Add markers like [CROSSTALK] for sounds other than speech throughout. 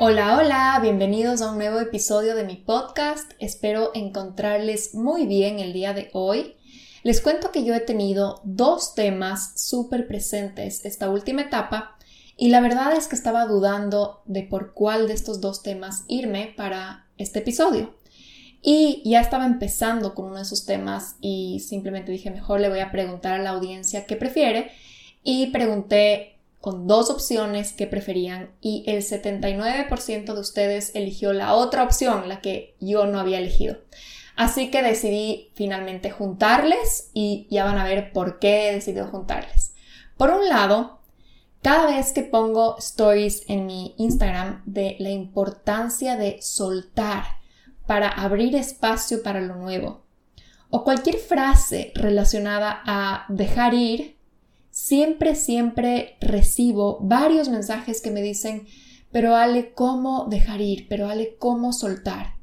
Hola, hola, bienvenidos a un nuevo episodio de mi podcast. Espero encontrarles muy bien el día de hoy. Les cuento que yo he tenido dos temas súper presentes esta última etapa y la verdad es que estaba dudando de por cuál de estos dos temas irme para este episodio. Y ya estaba empezando con uno de esos temas y simplemente dije mejor le voy a preguntar a la audiencia qué prefiere y pregunté con dos opciones que preferían y el 79% de ustedes eligió la otra opción, la que yo no había elegido. Así que decidí finalmente juntarles y ya van a ver por qué he decidido juntarles. Por un lado, cada vez que pongo stories en mi Instagram de la importancia de soltar para abrir espacio para lo nuevo, o cualquier frase relacionada a dejar ir, siempre, siempre recibo varios mensajes que me dicen, pero Ale, ¿cómo dejar ir? Pero Ale, ¿cómo soltar?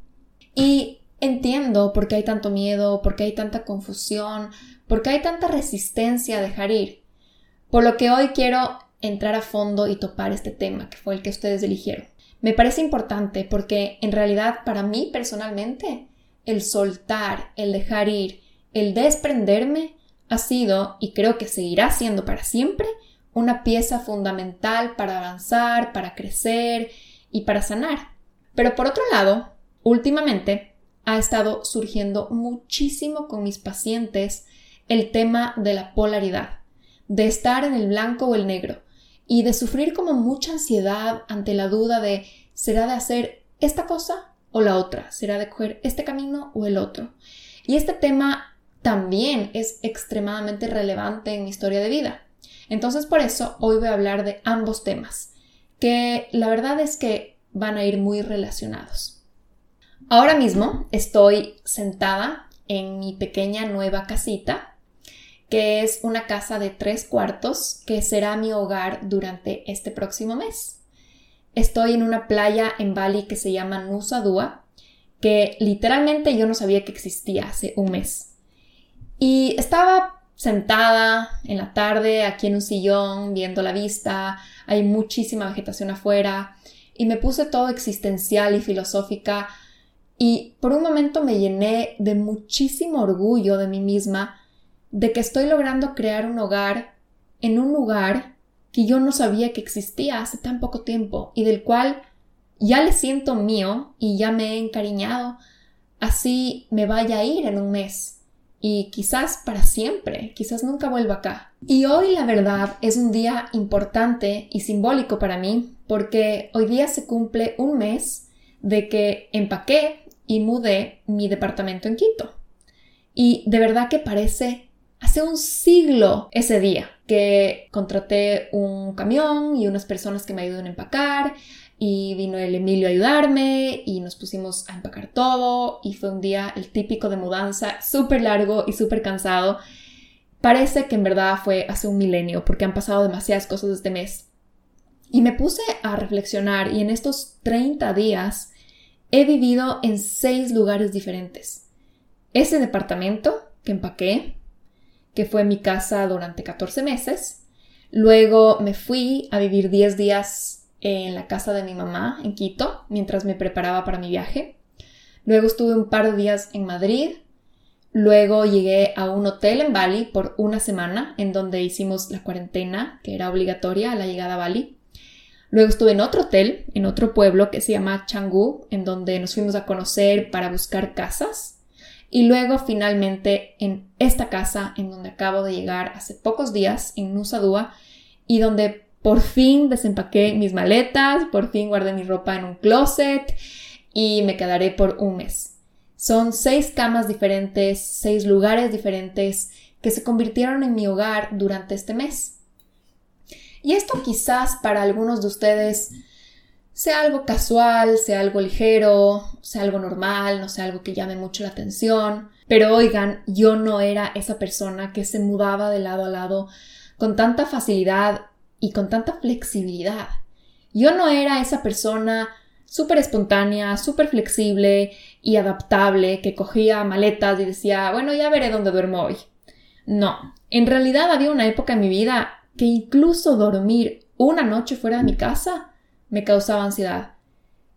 Y entiendo por qué hay tanto miedo, por qué hay tanta confusión, por qué hay tanta resistencia a dejar ir. Por lo que hoy quiero entrar a fondo y topar este tema, que fue el que ustedes eligieron. Me parece importante porque en realidad para mí personalmente el soltar, el dejar ir, el desprenderme ha sido, y creo que seguirá siendo para siempre, una pieza fundamental para avanzar, para crecer y para sanar. Pero por otro lado, últimamente ha estado surgiendo muchísimo con mis pacientes el tema de la polaridad, de estar en el blanco o el negro, y de sufrir como mucha ansiedad ante la duda de ¿será de hacer esta cosa o la otra? ¿Será de coger este camino o el otro? Y este tema también es extremadamente relevante en mi historia de vida. Entonces por eso hoy voy a hablar de ambos temas, que la verdad es que van a ir muy relacionados. Ahora mismo estoy sentada en mi pequeña nueva casita, que es una casa de tres cuartos que será mi hogar durante este próximo mes. Estoy en una playa en Bali que se llama Nusa Dua, que literalmente yo no sabía que existía hace un mes. Y estaba sentada en la tarde aquí en un sillón viendo la vista, hay muchísima vegetación afuera. Y me puse todo existencial y filosófica. Y por un momento me llené de muchísimo orgullo de mí misma de que estoy logrando crear un hogar en un lugar que yo no sabía que existía hace tan poco tiempo y del cual ya le siento mío y ya me he encariñado, así me vaya a ir en un mes y quizás para siempre, quizás nunca vuelva acá. Y hoy la verdad es un día importante y simbólico para mí porque hoy día se cumple un mes de que empaqué y mudé mi departamento en Quito. Y de verdad que parece hace un siglo ese día que contraté un camión y unas personas que me ayudan a empacar y vino el Emilio a ayudarme y nos pusimos a empacar todo y fue un día el típico de mudanza, súper largo y súper cansado. Parece que en verdad fue hace un milenio porque han pasado demasiadas cosas este mes. Y me puse a reflexionar y en estos 30 días he vivido en seis lugares diferentes. Ese departamento que empaqué, que fue mi casa durante 14 meses. Luego me fui a vivir 10 días en la casa de mi mamá en Quito mientras me preparaba para mi viaje. Luego estuve un par de días en Madrid. Luego llegué a un hotel en Bali por una semana en donde hicimos la cuarentena que era obligatoria a la llegada a Bali. Luego estuve en otro hotel, en otro pueblo que se llama Changú, en donde nos fuimos a conocer para buscar casas. Y luego finalmente en esta casa en donde acabo de llegar hace pocos días, en Nusa Dua, y donde por fin desempaqué mis maletas, por fin guardé mi ropa en un closet y me quedaré por un mes. Son seis camas diferentes, seis lugares diferentes que se convirtieron en mi hogar durante este mes. Y esto quizás para algunos de ustedes sea algo casual, sea algo ligero, sea algo normal, no sea algo que llame mucho la atención. Pero oigan, yo no era esa persona que se mudaba de lado a lado con tanta facilidad y con tanta flexibilidad. Yo no era esa persona súper espontánea, súper flexible y adaptable que cogía maletas y decía, bueno, ya veré dónde duermo hoy. No, en realidad había una época en mi vida que incluso dormir una noche fuera de mi casa me causaba ansiedad.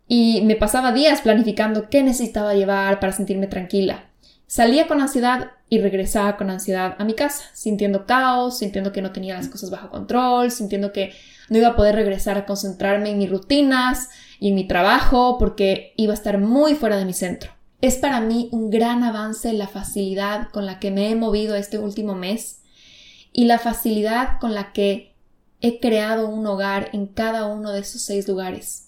Y me pasaba días planificando qué necesitaba llevar para sentirme tranquila. Salía con ansiedad y regresaba con ansiedad a mi casa, sintiendo caos, sintiendo que no tenía las cosas bajo control, sintiendo que no iba a poder regresar a concentrarme en mis rutinas y en mi trabajo porque iba a estar muy fuera de mi centro. Es para mí un gran avance la facilidad con la que me he movido este último mes y la facilidad con la que he creado un hogar en cada uno de esos seis lugares.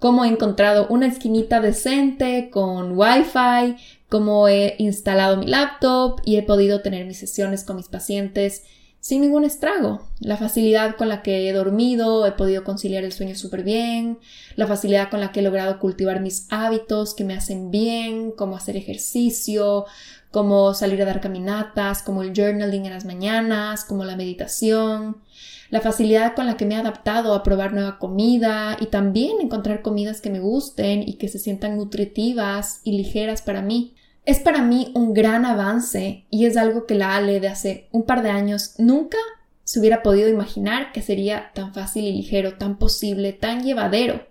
Cómo he encontrado una esquinita decente con wifi, cómo he instalado mi laptop y he podido tener mis sesiones con mis pacientes sin ningún estrago. La facilidad con la que he dormido, he podido conciliar el sueño súper bien, la facilidad con la que he logrado cultivar mis hábitos que me hacen bien, como hacer ejercicio, como salir a dar caminatas, como el journaling en las mañanas, como la meditación, la facilidad con la que me he adaptado a probar nueva comida y también encontrar comidas que me gusten y que se sientan nutritivas y ligeras para mí. Es para mí un gran avance y es algo que la Ale de hace un par de años nunca se hubiera podido imaginar que sería tan fácil y ligero, tan posible, tan llevadero.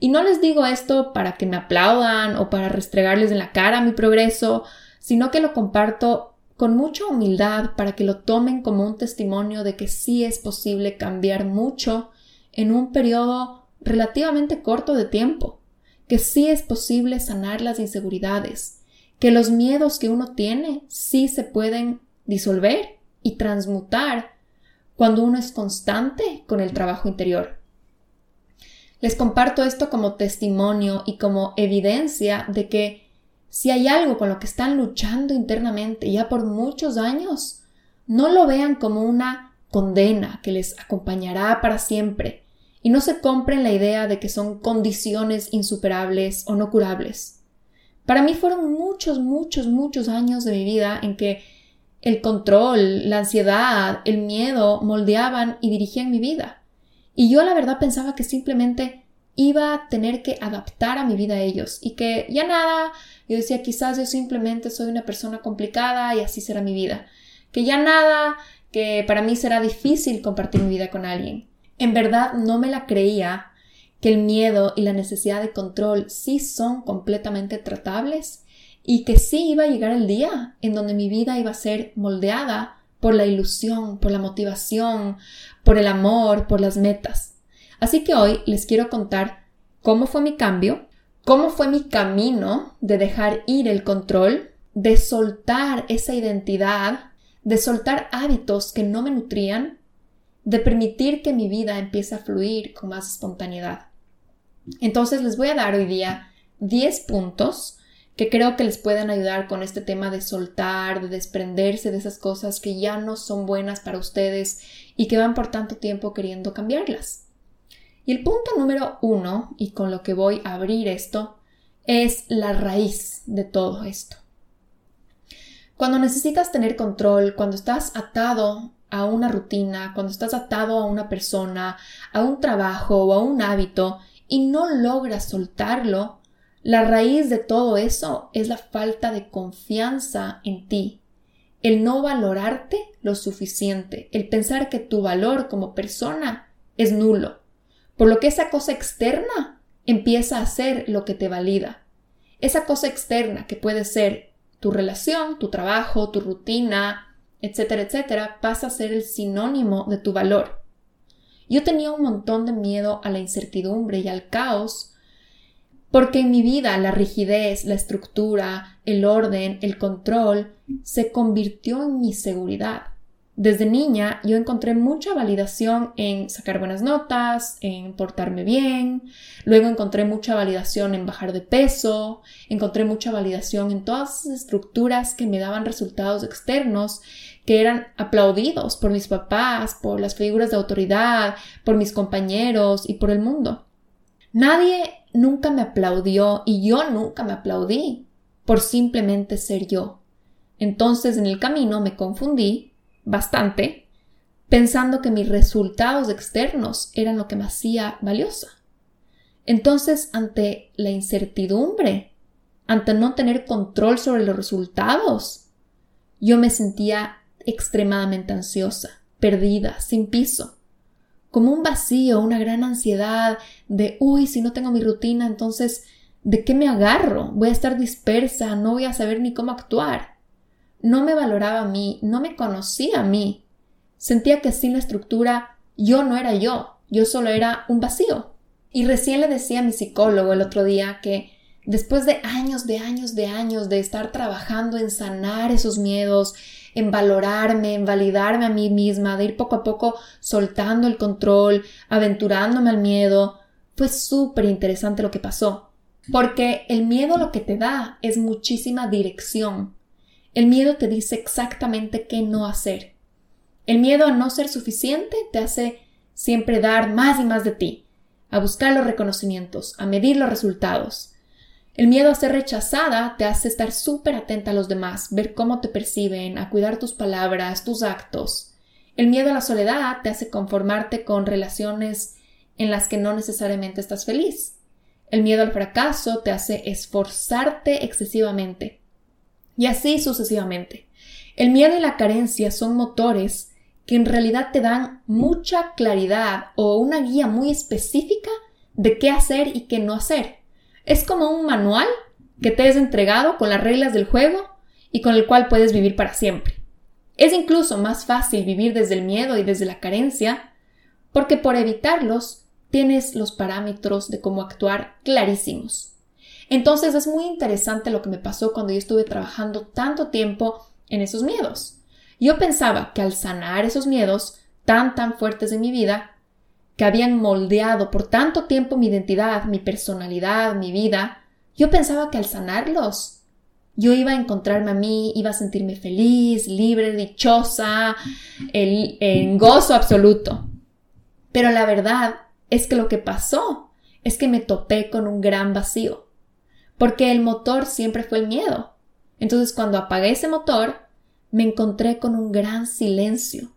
Y no les digo esto para que me aplaudan o para restregarles en la cara mi progreso, sino que lo comparto con mucha humildad para que lo tomen como un testimonio de que sí es posible cambiar mucho en un periodo relativamente corto de tiempo, que sí es posible sanar las inseguridades, que los miedos que uno tiene sí se pueden disolver y transmutar cuando uno es constante con el trabajo interior. Les comparto esto como testimonio y como evidencia de que si hay algo con lo que están luchando internamente ya por muchos años, no lo vean como una condena que les acompañará para siempre y no se compren la idea de que son condiciones insuperables o no curables. Para mí fueron muchos, muchos, muchos años de mi vida en que el control, la ansiedad, el miedo moldeaban y dirigían mi vida. Y yo la verdad pensaba que simplemente iba a tener que adaptar a mi vida a ellos y que ya nada, yo decía quizás yo simplemente soy una persona complicada y así será mi vida, que ya nada, que para mí será difícil compartir mi vida con alguien. En verdad no me la creía que el miedo y la necesidad de control sí son completamente tratables y que sí iba a llegar el día en donde mi vida iba a ser moldeada por la ilusión, por la motivación, por el amor, por las metas. Así que hoy les quiero contar cómo fue mi cambio, cómo fue mi camino de dejar ir el control, de soltar esa identidad, de soltar hábitos que no me nutrían de permitir que mi vida empiece a fluir con más espontaneidad. Entonces les voy a dar hoy día 10 puntos que creo que les pueden ayudar con este tema de soltar, de desprenderse de esas cosas que ya no son buenas para ustedes y que van por tanto tiempo queriendo cambiarlas. Y el punto número uno, y con lo que voy a abrir esto, es la raíz de todo esto. Cuando necesitas tener control, cuando estás atado a una rutina, cuando estás atado a una persona, a un trabajo o a un hábito y no logras soltarlo, la raíz de todo eso es la falta de confianza en ti, el no valorarte lo suficiente, el pensar que tu valor como persona es nulo, por lo que esa cosa externa empieza a ser lo que te valida. Esa cosa externa que puede ser tu relación, tu trabajo, tu rutina, etcétera, etcétera, pasa a ser el sinónimo de tu valor. Yo tenía un montón de miedo a la incertidumbre y al caos, porque en mi vida la rigidez, la estructura, el orden, el control se convirtió en mi seguridad. Desde niña yo encontré mucha validación en sacar buenas notas, en portarme bien, luego encontré mucha validación en bajar de peso, encontré mucha validación en todas esas estructuras que me daban resultados externos que eran aplaudidos por mis papás, por las figuras de autoridad, por mis compañeros y por el mundo. Nadie nunca me aplaudió y yo nunca me aplaudí por simplemente ser yo. Entonces en el camino me confundí bastante pensando que mis resultados externos eran lo que me hacía valiosa. Entonces, ante la incertidumbre, ante no tener control sobre los resultados, yo me sentía extremadamente ansiosa, perdida, sin piso, como un vacío, una gran ansiedad de, uy, si no tengo mi rutina, entonces, ¿de qué me agarro? Voy a estar dispersa, no voy a saber ni cómo actuar. No me valoraba a mí, no me conocía a mí. Sentía que sin la estructura yo no era yo, yo solo era un vacío. Y recién le decía a mi psicólogo el otro día que después de años, de años, de años de estar trabajando en sanar esos miedos, en valorarme, en validarme a mí misma, de ir poco a poco soltando el control, aventurándome al miedo, fue súper interesante lo que pasó. Porque el miedo lo que te da es muchísima dirección. El miedo te dice exactamente qué no hacer. El miedo a no ser suficiente te hace siempre dar más y más de ti a buscar los reconocimientos, a medir los resultados. El miedo a ser rechazada te hace estar súper atenta a los demás, ver cómo te perciben, a cuidar tus palabras, tus actos. El miedo a la soledad te hace conformarte con relaciones en las que no necesariamente estás feliz. El miedo al fracaso te hace esforzarte excesivamente. Y así sucesivamente. El miedo y la carencia son motores que en realidad te dan mucha claridad o una guía muy específica de qué hacer y qué no hacer. Es como un manual que te es entregado con las reglas del juego y con el cual puedes vivir para siempre. Es incluso más fácil vivir desde el miedo y desde la carencia porque por evitarlos tienes los parámetros de cómo actuar clarísimos. Entonces es muy interesante lo que me pasó cuando yo estuve trabajando tanto tiempo en esos miedos. Yo pensaba que al sanar esos miedos tan tan fuertes de mi vida, que habían moldeado por tanto tiempo mi identidad, mi personalidad, mi vida, yo pensaba que al sanarlos, yo iba a encontrarme a mí, iba a sentirme feliz, libre, dichosa, en gozo absoluto. Pero la verdad es que lo que pasó es que me topé con un gran vacío, porque el motor siempre fue el miedo. Entonces cuando apagué ese motor, me encontré con un gran silencio.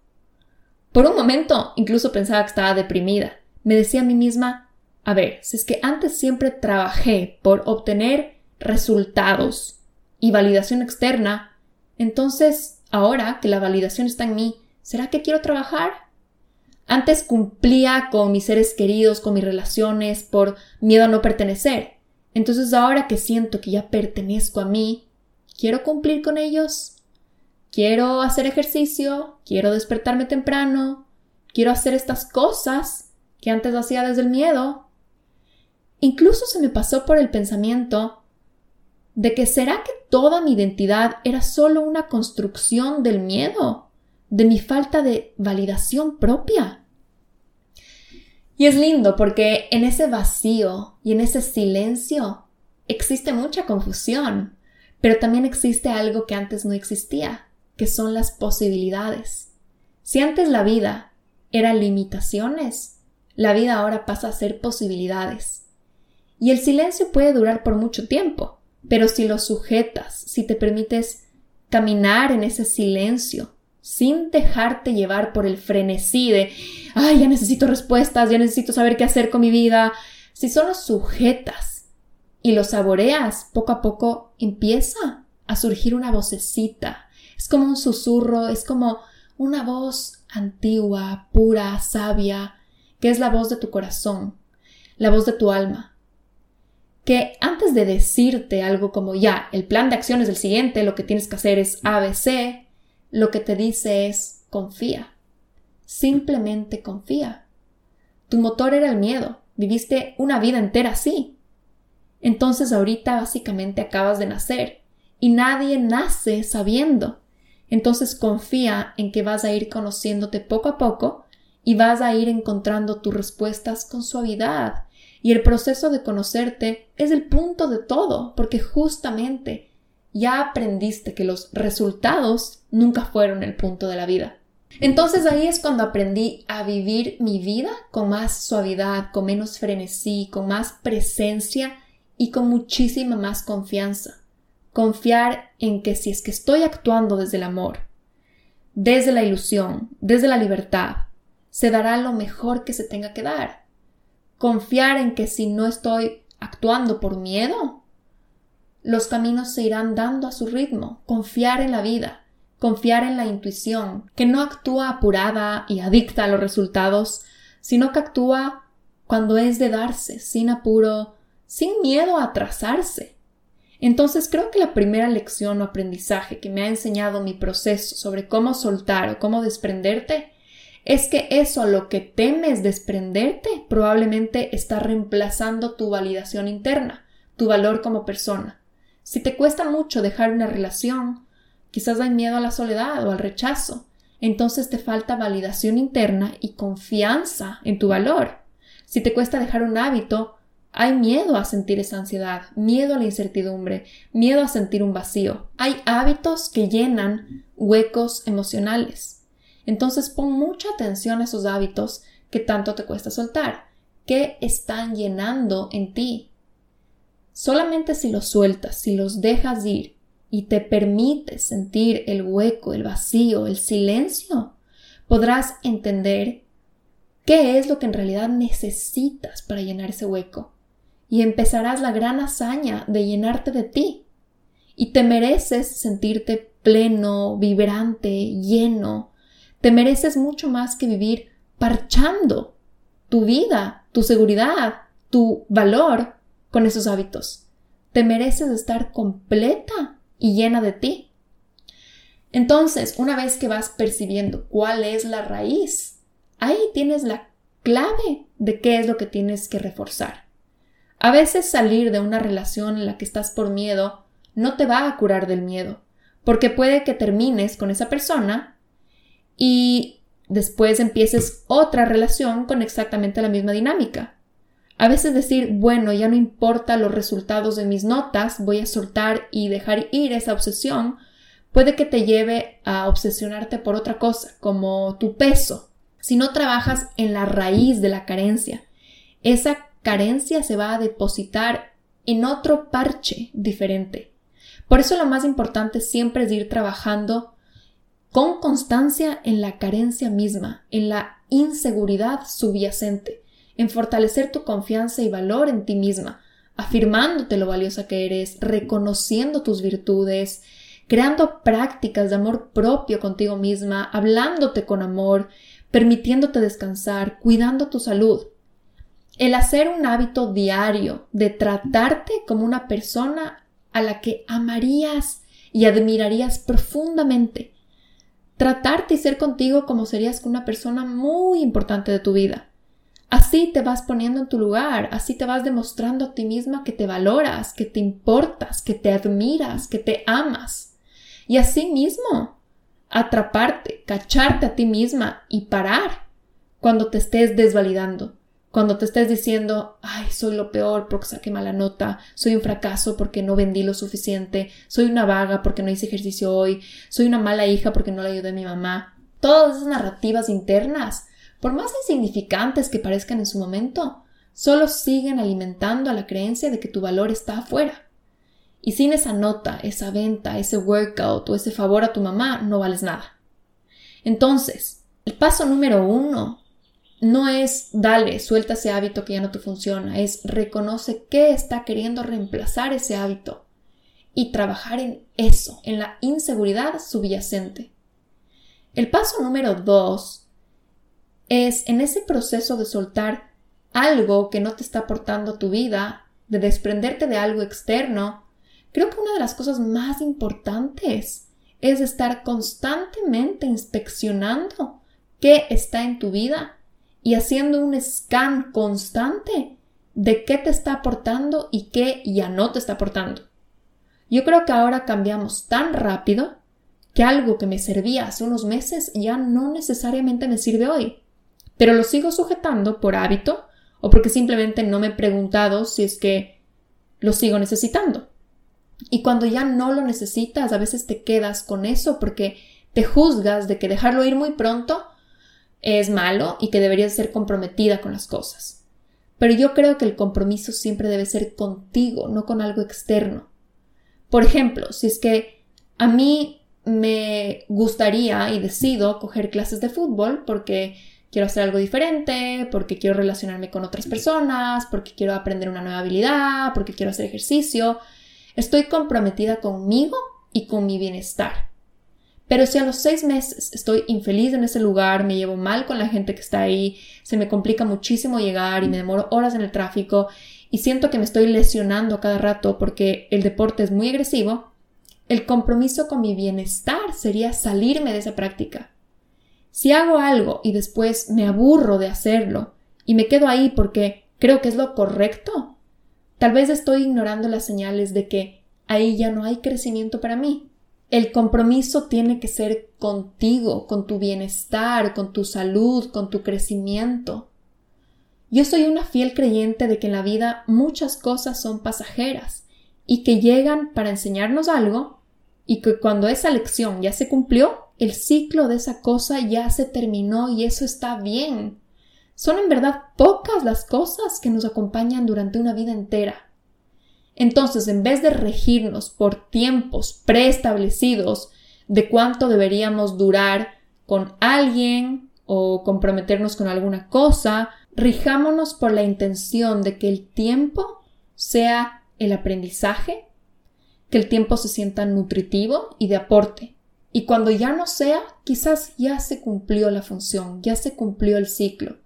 Por un momento incluso pensaba que estaba deprimida. Me decía a mí misma, a ver, si es que antes siempre trabajé por obtener resultados y validación externa, entonces ahora que la validación está en mí, ¿será que quiero trabajar? Antes cumplía con mis seres queridos, con mis relaciones, por miedo a no pertenecer. Entonces ahora que siento que ya pertenezco a mí, ¿quiero cumplir con ellos? Quiero hacer ejercicio, quiero despertarme temprano, quiero hacer estas cosas que antes hacía desde el miedo. Incluso se me pasó por el pensamiento de que será que toda mi identidad era solo una construcción del miedo, de mi falta de validación propia. Y es lindo porque en ese vacío y en ese silencio existe mucha confusión, pero también existe algo que antes no existía, que son las posibilidades. Si antes la vida era limitaciones, la vida ahora pasa a ser posibilidades. Y el silencio puede durar por mucho tiempo, pero si lo sujetas, si te permites caminar en ese silencio, sin dejarte llevar por el frenesí de, ay, ya necesito respuestas, ya necesito saber qué hacer con mi vida, si solo sujetas y lo saboreas, poco a poco empieza a surgir una vocecita es como un susurro, es como una voz antigua, pura, sabia, que es la voz de tu corazón, la voz de tu alma. Que antes de decirte algo como ya, el plan de acción es el siguiente, lo que tienes que hacer es ABC, lo que te dice es confía. Simplemente confía. Tu motor era el miedo. Viviste una vida entera así. Entonces ahorita básicamente acabas de nacer y nadie nace sabiendo. Entonces confía en que vas a ir conociéndote poco a poco y vas a ir encontrando tus respuestas con suavidad. Y el proceso de conocerte es el punto de todo, porque justamente ya aprendiste que los resultados nunca fueron el punto de la vida. Entonces ahí es cuando aprendí a vivir mi vida con más suavidad, con menos frenesí, con más presencia y con muchísima más confianza. Confiar en que si es que estoy actuando desde el amor, desde la ilusión, desde la libertad, se dará lo mejor que se tenga que dar. Confiar en que si no estoy actuando por miedo, los caminos se irán dando a su ritmo. Confiar en la vida, confiar en la intuición, que no actúa apurada y adicta a los resultados, sino que actúa cuando es de darse, sin apuro, sin miedo a atrasarse. Entonces creo que la primera lección o aprendizaje que me ha enseñado mi proceso sobre cómo soltar o cómo desprenderte es que eso a lo que temes desprenderte probablemente está reemplazando tu validación interna, tu valor como persona. Si te cuesta mucho dejar una relación, Quizás hay miedo a la soledad o al rechazo. Entonces te falta validación interna y confianza en tu valor. Si te cuesta dejar un hábito, hay miedo a sentir esa ansiedad, miedo a la incertidumbre, miedo a sentir un vacío. Hay hábitos que llenan huecos emocionales. Entonces pon mucha atención a esos hábitos que tanto te cuesta soltar. ¿Qué están llenando en ti? Solamente si los sueltas, si los dejas ir, y te permites sentir el hueco, el vacío, el silencio, podrás entender qué es lo que en realidad necesitas para llenar ese hueco y empezarás la gran hazaña de llenarte de ti. Y te mereces sentirte pleno, vibrante, lleno. Te mereces mucho más que vivir parchando tu vida, tu seguridad, tu valor con esos hábitos. Te mereces estar completa y llena de ti. Entonces, una vez que vas percibiendo cuál es la raíz, ahí tienes la clave de qué es lo que tienes que reforzar. A veces salir de una relación en la que estás por miedo no te va a curar del miedo, porque puede que termines con esa persona y después empieces otra relación con exactamente la misma dinámica. A veces decir, bueno, ya no importa los resultados de mis notas, voy a soltar y dejar ir esa obsesión, puede que te lleve a obsesionarte por otra cosa, como tu peso. Si no trabajas en la raíz de la carencia, esa carencia se va a depositar en otro parche diferente. Por eso lo más importante siempre es ir trabajando con constancia en la carencia misma, en la inseguridad subyacente en fortalecer tu confianza y valor en ti misma, afirmándote lo valiosa que eres, reconociendo tus virtudes, creando prácticas de amor propio contigo misma, hablándote con amor, permitiéndote descansar, cuidando tu salud. El hacer un hábito diario de tratarte como una persona a la que amarías y admirarías profundamente. Tratarte y ser contigo como serías con una persona muy importante de tu vida. Así te vas poniendo en tu lugar, así te vas demostrando a ti misma que te valoras, que te importas, que te admiras, que te amas. Y así mismo, atraparte, cacharte a ti misma y parar cuando te estés desvalidando, cuando te estés diciendo, ay, soy lo peor porque saqué mala nota, soy un fracaso porque no vendí lo suficiente, soy una vaga porque no hice ejercicio hoy, soy una mala hija porque no le ayudé a mi mamá. Todas esas narrativas internas por más insignificantes que parezcan en su momento, solo siguen alimentando a la creencia de que tu valor está afuera. Y sin esa nota, esa venta, ese workout o ese favor a tu mamá, no vales nada. Entonces, el paso número uno no es dale, suelta ese hábito que ya no te funciona, es reconoce qué está queriendo reemplazar ese hábito y trabajar en eso, en la inseguridad subyacente. El paso número dos es en ese proceso de soltar algo que no te está aportando tu vida, de desprenderte de algo externo, creo que una de las cosas más importantes es estar constantemente inspeccionando qué está en tu vida y haciendo un scan constante de qué te está aportando y qué ya no te está aportando. Yo creo que ahora cambiamos tan rápido que algo que me servía hace unos meses ya no necesariamente me sirve hoy pero lo sigo sujetando por hábito o porque simplemente no me he preguntado si es que lo sigo necesitando. Y cuando ya no lo necesitas, a veces te quedas con eso porque te juzgas de que dejarlo ir muy pronto es malo y que deberías ser comprometida con las cosas. Pero yo creo que el compromiso siempre debe ser contigo, no con algo externo. Por ejemplo, si es que a mí me gustaría y decido coger clases de fútbol porque quiero hacer algo diferente, porque quiero relacionarme con otras personas, porque quiero aprender una nueva habilidad, porque quiero hacer ejercicio, estoy comprometida conmigo y con mi bienestar. Pero si a los seis meses estoy infeliz en ese lugar, me llevo mal con la gente que está ahí, se me complica muchísimo llegar y me demoro horas en el tráfico y siento que me estoy lesionando cada rato porque el deporte es muy agresivo, el compromiso con mi bienestar sería salirme de esa práctica. Si hago algo y después me aburro de hacerlo y me quedo ahí porque creo que es lo correcto, tal vez estoy ignorando las señales de que ahí ya no hay crecimiento para mí. El compromiso tiene que ser contigo, con tu bienestar, con tu salud, con tu crecimiento. Yo soy una fiel creyente de que en la vida muchas cosas son pasajeras y que llegan para enseñarnos algo y que cuando esa lección ya se cumplió, el ciclo de esa cosa ya se terminó y eso está bien. Son en verdad pocas las cosas que nos acompañan durante una vida entera. Entonces, en vez de regirnos por tiempos preestablecidos de cuánto deberíamos durar con alguien o comprometernos con alguna cosa, rijámonos por la intención de que el tiempo sea el aprendizaje, que el tiempo se sienta nutritivo y de aporte. Y cuando ya no sea, quizás ya se cumplió la función, ya se cumplió el ciclo.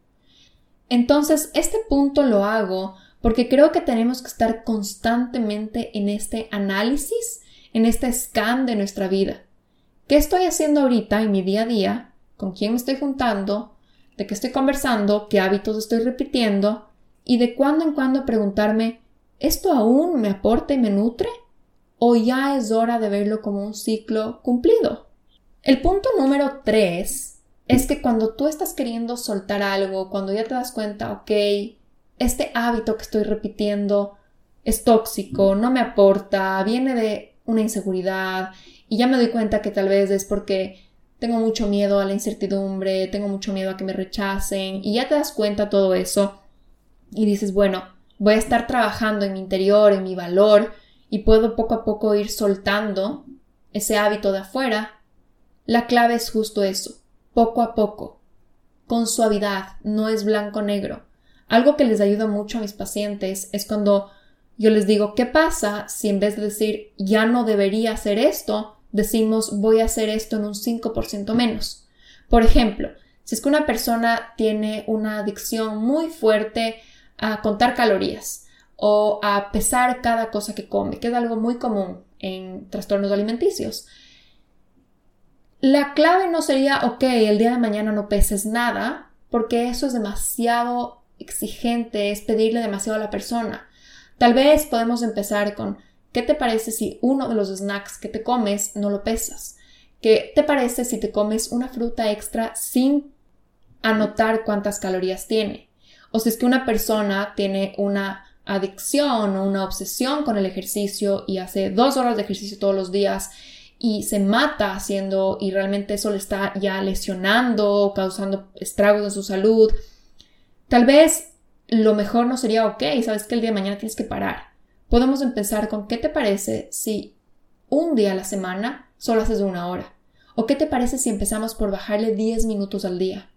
Entonces, este punto lo hago porque creo que tenemos que estar constantemente en este análisis, en este scan de nuestra vida. ¿Qué estoy haciendo ahorita en mi día a día? ¿Con quién me estoy juntando? ¿De qué estoy conversando? ¿Qué hábitos estoy repitiendo? Y de cuando en cuando preguntarme, ¿esto aún me aporta y me nutre? ¿O ya es hora de verlo como un ciclo cumplido? El punto número tres es que cuando tú estás queriendo soltar algo, cuando ya te das cuenta, ok, este hábito que estoy repitiendo es tóxico, no me aporta, viene de una inseguridad y ya me doy cuenta que tal vez es porque tengo mucho miedo a la incertidumbre, tengo mucho miedo a que me rechacen y ya te das cuenta todo eso y dices, bueno, voy a estar trabajando en mi interior, en mi valor y puedo poco a poco ir soltando ese hábito de afuera. La clave es justo eso, poco a poco, con suavidad, no es blanco-negro. Algo que les ayuda mucho a mis pacientes es cuando yo les digo, ¿qué pasa si en vez de decir ya no debería hacer esto, decimos voy a hacer esto en un 5% menos? Por ejemplo, si es que una persona tiene una adicción muy fuerte a contar calorías o a pesar cada cosa que come, que es algo muy común en trastornos alimenticios. La clave no sería, ok, el día de mañana no peses nada, porque eso es demasiado exigente, es pedirle demasiado a la persona. Tal vez podemos empezar con, ¿qué te parece si uno de los snacks que te comes no lo pesas? ¿Qué te parece si te comes una fruta extra sin anotar cuántas calorías tiene? O si es que una persona tiene una adicción o una obsesión con el ejercicio y hace dos horas de ejercicio todos los días y se mata haciendo y realmente eso le está ya lesionando, causando estragos en su salud, Tal vez lo mejor no sería, ok, sabes que el día de mañana tienes que parar. Podemos empezar con qué te parece si un día a la semana solo haces una hora. ¿O qué te parece si empezamos por bajarle 10 minutos al día?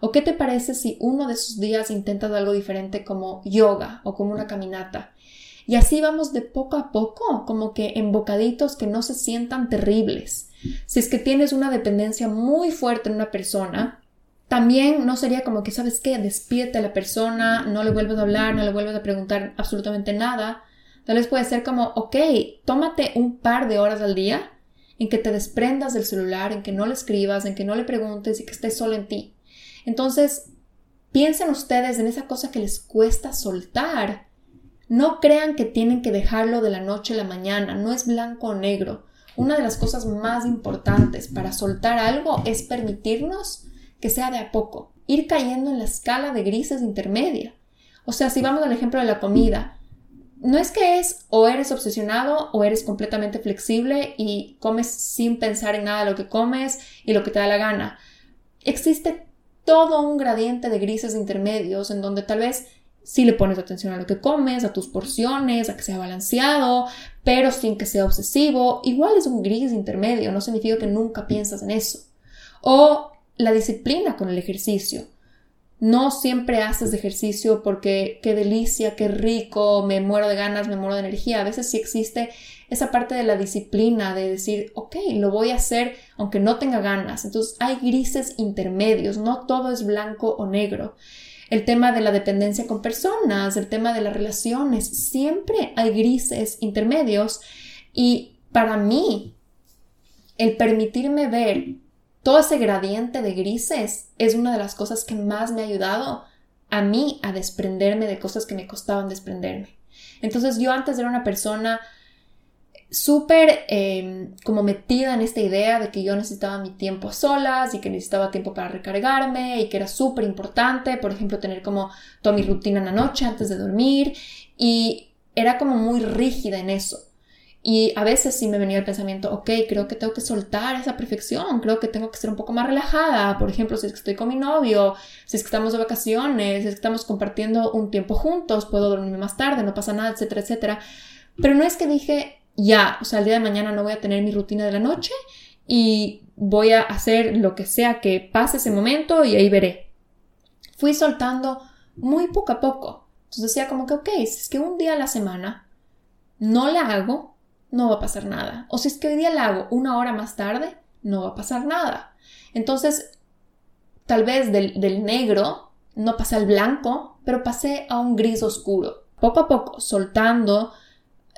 ¿O qué te parece si uno de esos días intentas algo diferente como yoga o como una caminata? Y así vamos de poco a poco, como que en bocaditos que no se sientan terribles. Si es que tienes una dependencia muy fuerte en una persona, también no sería como que, ¿sabes qué? Despídete a la persona, no le vuelvas a hablar, no le vuelvas a preguntar absolutamente nada. Tal vez puede ser como, ok, tómate un par de horas al día en que te desprendas del celular, en que no le escribas, en que no le preguntes y que estés solo en ti. Entonces, piensen ustedes en esa cosa que les cuesta soltar. No crean que tienen que dejarlo de la noche a la mañana, no es blanco o negro. Una de las cosas más importantes para soltar algo es permitirnos que sea de a poco, ir cayendo en la escala de grises intermedia. O sea, si vamos al ejemplo de la comida, no es que es o eres obsesionado o eres completamente flexible y comes sin pensar en nada lo que comes y lo que te da la gana. Existe todo un gradiente de grises intermedios en donde tal vez sí le pones atención a lo que comes, a tus porciones, a que sea balanceado, pero sin que sea obsesivo. Igual es un gris intermedio, no significa que nunca piensas en eso. O la disciplina con el ejercicio. No siempre haces ejercicio porque qué delicia, qué rico, me muero de ganas, me muero de energía. A veces sí existe esa parte de la disciplina, de decir, ok, lo voy a hacer aunque no tenga ganas. Entonces hay grises intermedios, no todo es blanco o negro. El tema de la dependencia con personas, el tema de las relaciones, siempre hay grises intermedios y para mí el permitirme ver todo ese gradiente de grises es una de las cosas que más me ha ayudado a mí a desprenderme de cosas que me costaban desprenderme. Entonces yo antes era una persona súper em, como metida en esta idea de que yo necesitaba mi tiempo a solas y que necesitaba tiempo para recargarme y que era súper importante, por ejemplo, tener como toda mi rutina en la noche antes de dormir y era como muy rígida en eso. Y a veces sí me venía el pensamiento, ok, creo que tengo que soltar esa perfección, creo que tengo que ser un poco más relajada, por ejemplo, si es que estoy con mi novio, si es que estamos de vacaciones, si es que estamos compartiendo un tiempo juntos, puedo dormirme más tarde, no pasa nada, etcétera, etcétera. Pero no es que dije, ya, o sea, el día de mañana no voy a tener mi rutina de la noche y voy a hacer lo que sea que pase ese momento y ahí veré. Fui soltando muy poco a poco. Entonces decía como que, ok, si es que un día a la semana no la hago, no va a pasar nada. O si es que hoy día la hago una hora más tarde, no va a pasar nada. Entonces, tal vez del, del negro no pasé al blanco, pero pasé a un gris oscuro. Poco a poco, soltando,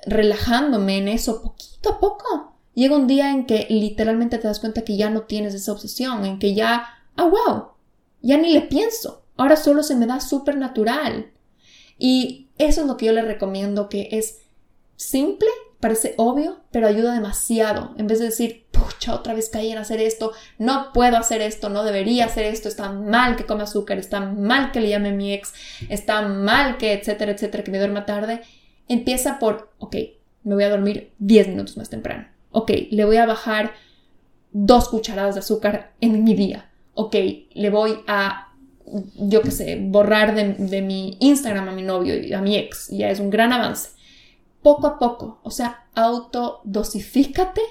relajándome en eso, poquito a poco. Llega un día en que literalmente te das cuenta que ya no tienes esa obsesión, en que ya, ah, wow, ya ni le pienso. Ahora solo se me da súper natural. Y eso es lo que yo le recomiendo, que es simple, Parece obvio, pero ayuda demasiado. En vez de decir, pucha, otra vez caí en hacer esto, no puedo hacer esto, no debería hacer esto, está mal que come azúcar, está mal que le llame a mi ex, está mal que, etcétera, etcétera, que me duerma tarde. Empieza por, ok, me voy a dormir 10 minutos más temprano. Ok, le voy a bajar dos cucharadas de azúcar en mi día. Ok, le voy a, yo qué sé, borrar de mi Instagram a mi novio y a mi ex. Ya es un gran avance poco a poco, o sea, autodosifícate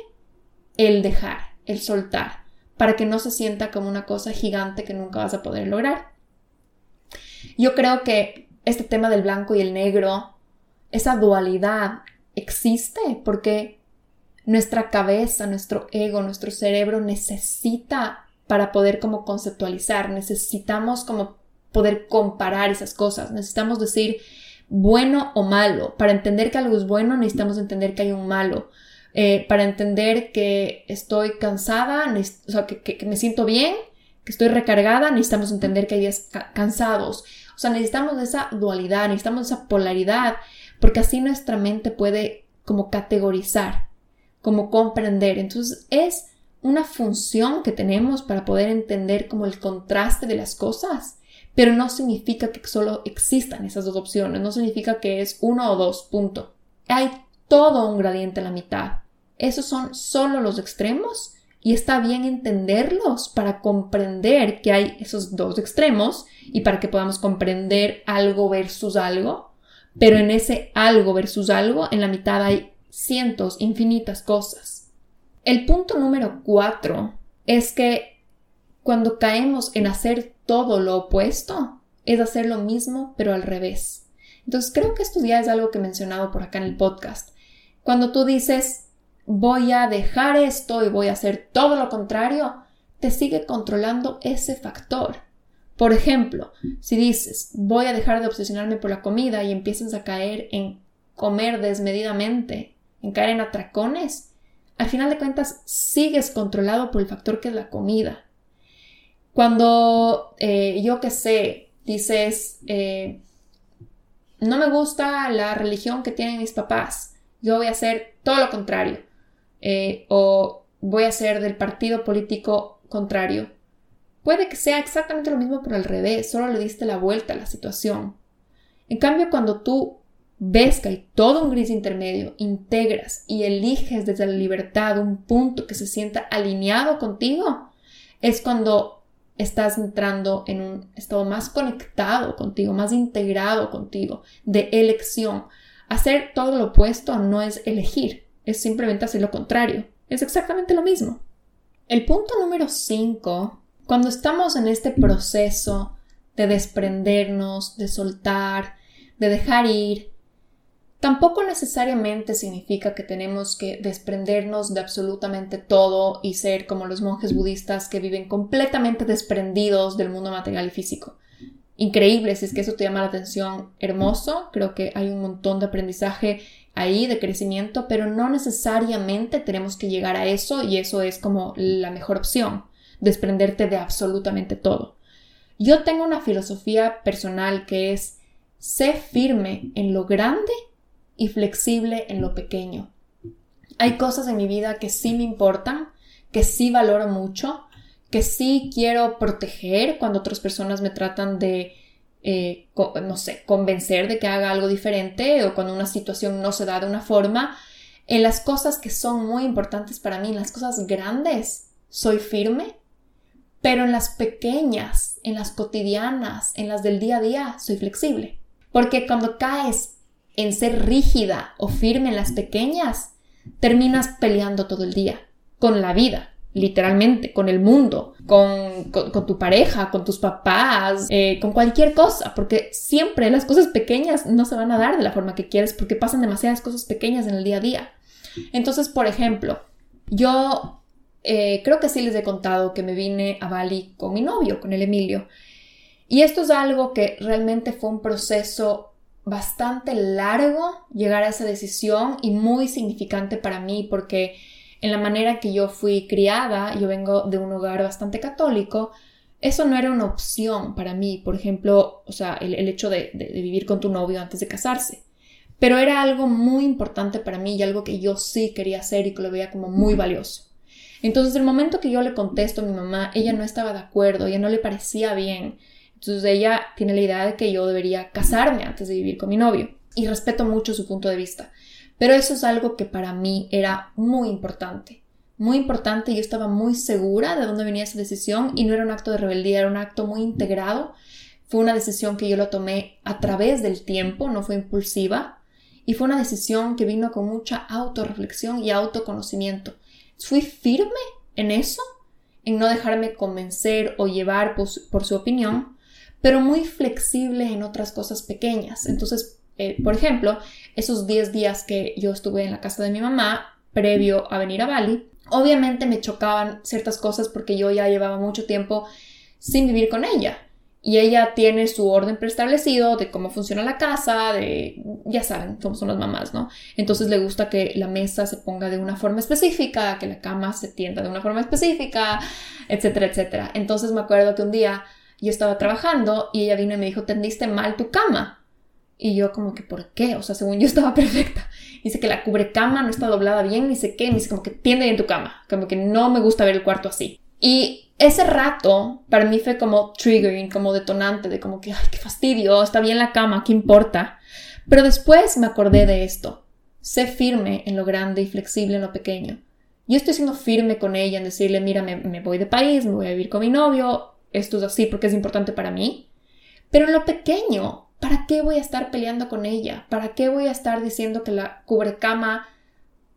el dejar, el soltar, para que no se sienta como una cosa gigante que nunca vas a poder lograr. Yo creo que este tema del blanco y el negro, esa dualidad existe porque nuestra cabeza, nuestro ego, nuestro cerebro necesita para poder como conceptualizar, necesitamos como poder comparar esas cosas, necesitamos decir, bueno o malo. Para entender que algo es bueno necesitamos entender que hay un malo. Eh, para entender que estoy cansada, o sea, que, me siento bien, que estoy recargada, necesitamos entender que hay días cansados. O sea, necesitamos esa dualidad, necesitamos esa polaridad, porque así nuestra mente puede como categorizar, como comprender. Entonces es una función que tenemos para poder entender como el contraste de las cosas pero no significa que solo existan esas dos opciones, no significa que es uno o dos, punto. Hay todo un gradiente en la mitad. Esos son solo los extremos y está bien entenderlos para comprender que hay esos dos extremos y para que podamos comprender algo versus algo, pero en ese algo versus algo, en la mitad hay cientos, infinitas cosas. El punto número cuatro es que cuando caemos en hacer todo lo opuesto, es hacer lo mismo pero al revés. Entonces creo que esto ya es algo que he mencionado por acá en el podcast. Cuando tú dices voy a dejar esto y voy a hacer todo lo contrario, te sigue controlando ese factor. Por ejemplo, si dices voy a dejar de obsesionarme por la comida y empiezas a caer en comer desmedidamente, en caer en atracones, al final de cuentas sigues controlado por el factor que es la comida. Cuando eh, yo que sé, dices, eh, no me gusta la religión que tienen mis papás, yo voy a hacer todo lo contrario, eh, o voy a ser del partido político contrario. Puede que sea exactamente lo mismo, pero al revés, solo le diste la vuelta a la situación. En cambio, cuando tú ves que hay todo un gris intermedio, integras y eliges desde la libertad un punto que se sienta alineado contigo, es cuando estás entrando en un estado más conectado contigo, más integrado contigo, de elección. Hacer todo lo opuesto no es elegir, es simplemente hacer lo contrario. Es exactamente lo mismo. El punto número 5, cuando estamos en este proceso de desprendernos, de soltar, de dejar ir, tampoco necesariamente significa que tenemos que desprendernos de absolutamente todo y ser como los monjes budistas que viven completamente desprendidos del mundo material y físico. Increíble, si es que eso te llama la atención, hermoso, creo que hay un montón de aprendizaje ahí, de crecimiento, pero no necesariamente tenemos que llegar a eso y eso es como la mejor opción, desprenderte de absolutamente todo. Yo tengo una filosofía personal que es sé firme en lo grande y flexible en lo pequeño. Hay cosas en mi vida que sí me importan, que sí valoro mucho, que sí quiero proteger cuando otras personas me tratan de eh, no sé, convencer de que haga algo diferente o cuando una situación no se da de una forma. En las cosas que son muy importantes para mí, en las cosas grandes, soy firme, pero en las pequeñas, en las cotidianas, en las del día a día, soy flexible. Porque cuando caes en ser rígida o firme en las pequeñas, terminas peleando todo el día con la vida literalmente, con el mundo, con, tu pareja, con tus papás, eh, con cualquier cosa, porque siempre las cosas pequeñas no se van a dar de la forma que quieres porque pasan demasiadas cosas pequeñas en el día a día. Entonces, por ejemplo, yo eh, creo que sí les he contado que me vine a Bali con mi novio, con el Emilio. Y esto es algo que realmente fue un proceso bastante largo llegar a esa decisión y muy significante para mí porque en la manera que yo fui criada, yo vengo de un hogar bastante católico, eso no era una opción para mí, por ejemplo, o sea, el, hecho de, vivir con tu novio antes de casarse. Pero era algo muy importante para mí y algo que yo sí quería hacer y que lo veía como muy valioso. Entonces, el momento que yo le contesto a mi mamá, ella no estaba de acuerdo, ella no le parecía bien. Entonces, ella tiene la idea de que yo debería casarme antes de vivir con mi novio. Y respeto mucho su punto de vista. Pero eso es algo que para mí era muy importante. Muy importante, yo estaba muy segura de dónde venía esa decisión y no era un acto de rebeldía, era un acto muy integrado. Fue una decisión que yo lo tomé a través del tiempo, no fue impulsiva. Y fue una decisión que vino con mucha autorreflexión y autoconocimiento. Fui firme en eso, en no dejarme convencer o llevar por su, por su opinión, pero muy flexible en otras cosas pequeñas. Entonces, eh, por ejemplo, esos 10 días que yo estuve en la casa de mi mamá, previo a venir a Bali, obviamente me chocaban ciertas cosas porque yo ya llevaba mucho tiempo sin vivir con ella. Y ella tiene su orden preestablecido de cómo funciona la casa, de, ya saben cómo son las mamás, ¿no? Entonces le gusta que la mesa se ponga de una forma específica, que la cama se tienda de una forma específica, etcétera, etcétera. Entonces me acuerdo que un día yo estaba trabajando y ella vino y me dijo, tendiste mal tu cama. Y yo como que, ¿por qué? O sea, según yo [LAUGHS] estaba perfecta. Dice que la cubrecama no está doblada bien, ni sé qué. Me dice como que tiende en tu cama. Como que no me gusta ver el cuarto así. Y ese rato para mí fue como triggering, como detonante de como que, ay, qué fastidio, está bien la cama, ¿qué importa? Pero después me acordé de esto. Sé firme en lo grande y flexible en lo pequeño. Yo estoy siendo firme con ella en decirle, mira, me, me voy de país, me voy a vivir con mi novio, esto es así porque es importante para mí. Pero en lo pequeño, ¿para qué voy a estar peleando con ella? ¿Para qué voy a estar diciendo que la cubrecama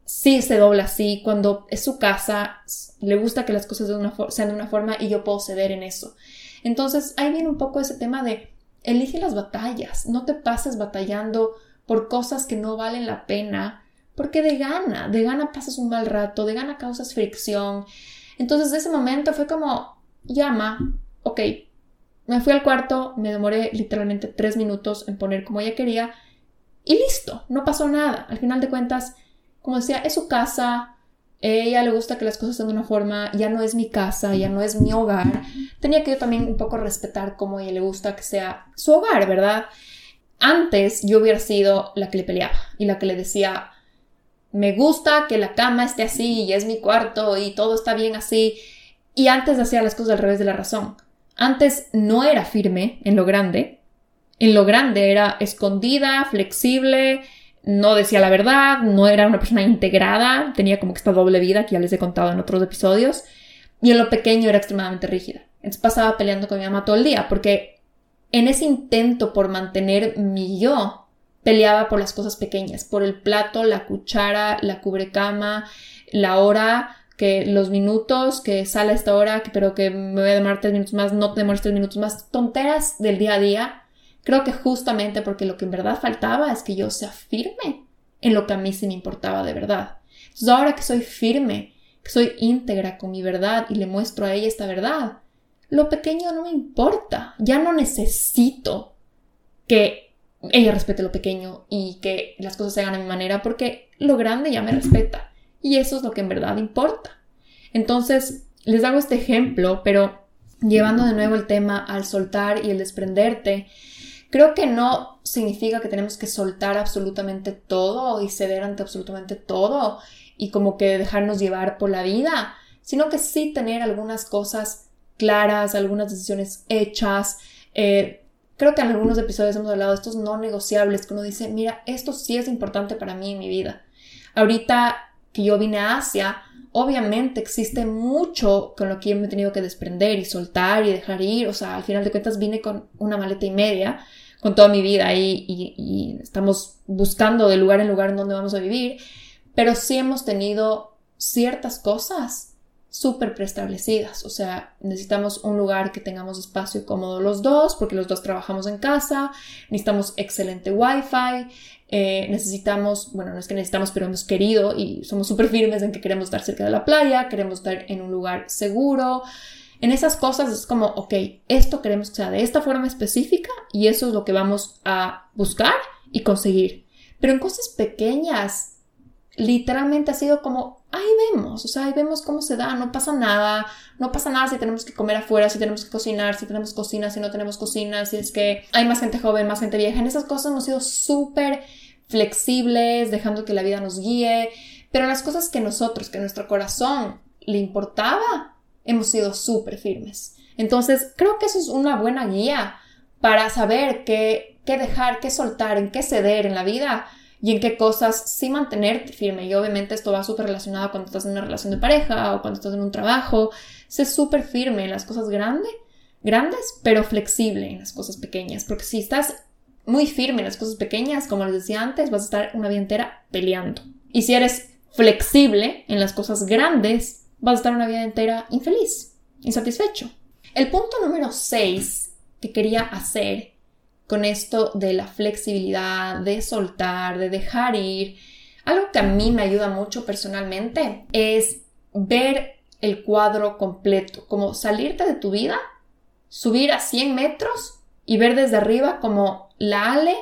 sí se dobla así cuando es su casa, le gusta que las cosas sean de una forma y yo puedo ceder en eso? Entonces ahí viene un poco ese tema de elige las batallas, no te pases batallando por cosas que no valen la pena, porque de gana, de gana pasas un mal rato, de gana causas fricción. Entonces de ese momento fue como, llama, ok, me fui al cuarto, me demoré literalmente tres minutos en poner como ella quería y listo, no pasó nada. Al final de cuentas, como decía, es su casa, ella le gusta que las cosas sean de una forma, ya no es mi casa, ya no es mi hogar. Tenía que yo también un poco respetar cómo ella le gusta que sea su hogar, ¿verdad? Antes yo hubiera sido la que le peleaba y la que le decía, me gusta que la cama esté así y es mi cuarto y todo está bien así. Y antes hacía las cosas al revés de la razón. Antes no era firme en lo grande en lo grande, era escondida, flexible, no decía la verdad, no era una persona integrada, tenía como que esta doble vida que ya les he contado en otros episodios, y en lo pequeño era extremadamente rígida. Entonces pasaba peleando con mi mamá todo el día, porque en ese intento por mantener mi yo, peleaba por las cosas pequeñas, por el plato, la cuchara, la cubrecama, la hora, que los minutos, que sale a esta hora, pero que me voy a demorar tres minutos más, no te demores tres minutos más, tonteras del día a día. Creo que justamente porque lo que en verdad faltaba es que yo sea firme en lo que a mí sí me importaba de verdad. Entonces ahora que soy firme, que soy íntegra con mi verdad y le muestro a ella esta verdad, lo pequeño no me importa, ya no necesito que ella respete lo pequeño y que las cosas se hagan a mi manera porque lo grande ya me respeta. Y eso es lo que en verdad importa. Entonces, les hago este ejemplo, pero llevando de nuevo el tema al soltar y el desprenderte, creo que no significa que tenemos que soltar absolutamente todo y ceder ante absolutamente todo y como que dejarnos llevar por la vida, sino que sí tener algunas cosas claras, algunas decisiones hechas. Eh, creo que en algunos episodios hemos hablado de estos no negociables, que uno dice, mira, esto sí es importante para mí en mi vida. Ahorita que yo vine a Asia, obviamente existe mucho con lo que yo me he tenido que desprender y soltar y dejar ir. O sea, al final de cuentas vine con una maleta y media, con toda mi vida ahí y, y estamos buscando de lugar en lugar en donde vamos a vivir. Pero sí hemos tenido ciertas cosas súper preestablecidas. O sea, necesitamos un lugar que tengamos espacio cómodo los dos, porque los dos trabajamos en casa, necesitamos excelente wifi, eh, necesitamos, bueno, no es que necesitamos, pero hemos querido y somos súper firmes en que queremos estar cerca de la playa, queremos estar en un lugar seguro. En esas cosas es como, ok, esto queremos que sea de esta forma específica y eso es lo que vamos a buscar y conseguir. Pero en cosas pequeñas, literalmente ha sido como, ahí vemos, o sea, ahí vemos cómo se da, no pasa nada, no pasa nada si tenemos que comer afuera, si tenemos que cocinar, si tenemos cocina, si no tenemos cocina, si es que hay más gente joven, más gente vieja, en esas cosas hemos sido súper flexibles, dejando que la vida nos guíe, pero las cosas que nosotros, que nuestro corazón le importaba, hemos sido súper firmes. Entonces, creo que eso es una buena guía para saber qué, qué dejar, qué soltar, en qué ceder en la vida y en qué cosas sí mantenerte firme. Y obviamente esto va súper relacionado cuando estás en una relación de pareja o cuando estás en un trabajo. Sé súper firme en las cosas grandes, grandes, pero flexible en las cosas pequeñas. Porque si estás muy firme en las cosas pequeñas, como les decía antes, vas a estar una vida entera peleando. Y si eres flexible en las cosas grandes, vas a estar una vida entera infeliz, insatisfecho. El punto número 6 que quería hacer con esto de la flexibilidad, de soltar, de dejar ir. Algo que a mí me ayuda mucho personalmente es ver el cuadro completo, como salirte de tu vida, subir a 100 metros y ver desde arriba como la Ale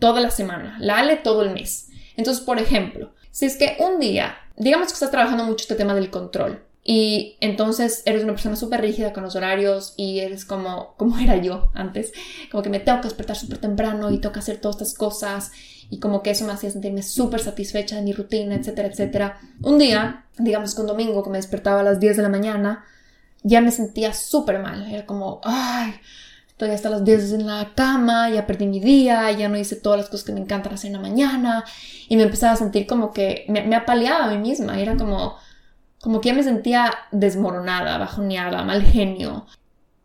toda la semana, la Ale todo el mes. Entonces, por ejemplo, si es que un día, digamos que estás trabajando mucho este tema del control, y entonces eres una persona súper rígida con los horarios y eres como, como era yo antes, como que me tengo que despertar súper temprano y tengo que hacer todas estas cosas y como que eso me hacía sentirme súper satisfecha de mi rutina, etcétera, etcétera. Un día, digamos que un domingo que me despertaba a las 10 de la mañana, ya me sentía súper mal, era como, ay, estoy hasta las 10 en la cama, ya perdí mi día, ya no hice todas las cosas que me encantan hacer en la mañana y me empezaba a sentir como que me, me apaleaba a mí misma, era como como que ya me sentía desmoronada, bajoneada, mal genio.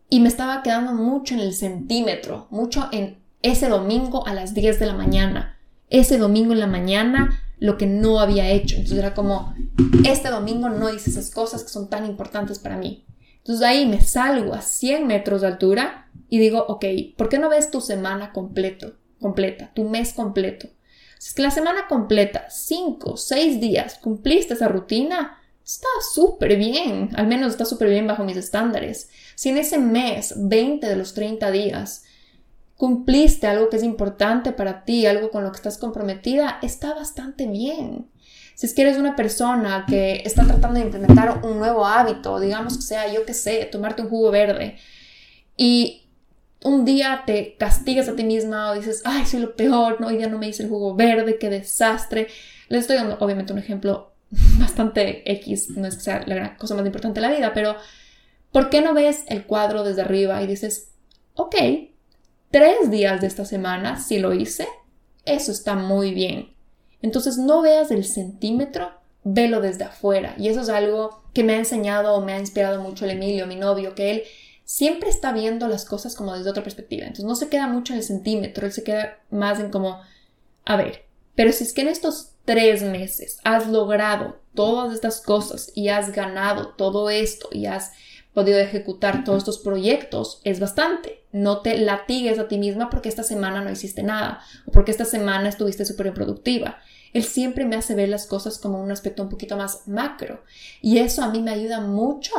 Y me estaba quedando mucho en el centímetro, mucho en ese domingo a las 10 de la mañana. Ese domingo en la mañana lo que no había hecho. Entonces era como, este domingo no hice esas cosas que son tan importantes para mí. Entonces ahí me salgo a 100 metros de altura y digo, ok, ¿por qué no ves tu semana completo, completa, tu mes completo? Si es que la semana completa, 5, 6 días, cumpliste esa rutina, está súper bien, al menos está súper bien bajo mis estándares. Si en ese mes, 20 de los 30 días, cumpliste algo que es importante para ti, algo con lo que estás comprometida, está bastante bien. Si es que eres una persona que está tratando de implementar un nuevo hábito, digamos que sea, yo qué sé, tomarte un jugo verde, y un día te castigas a ti misma o dices, ay, soy lo peor, no, hoy día no me hice el jugo verde, qué desastre. Les estoy dando obviamente un ejemplo [LAUGHS] bastante X, no es que sea la cosa más importante de la vida, pero ¿por qué no ves el cuadro desde arriba y dices, ok, tres días de esta semana, si lo hice, eso está muy bien. Entonces no veas el centímetro, velo desde afuera. Y eso es algo que me ha enseñado o me ha inspirado mucho el Emilio, mi novio, que él siempre está viendo las cosas como desde otra perspectiva. Entonces no se queda mucho en el centímetro, él se queda más en como, a ver, pero si es que en estos tres meses has logrado todas estas cosas y has ganado todo esto y has podido ejecutar todos estos proyectos, es bastante. No te latigues a ti misma porque esta semana no hiciste nada o porque esta semana estuviste súper improductiva. Él siempre me hace ver las cosas como un aspecto un poquito más macro y eso a mí me ayuda mucho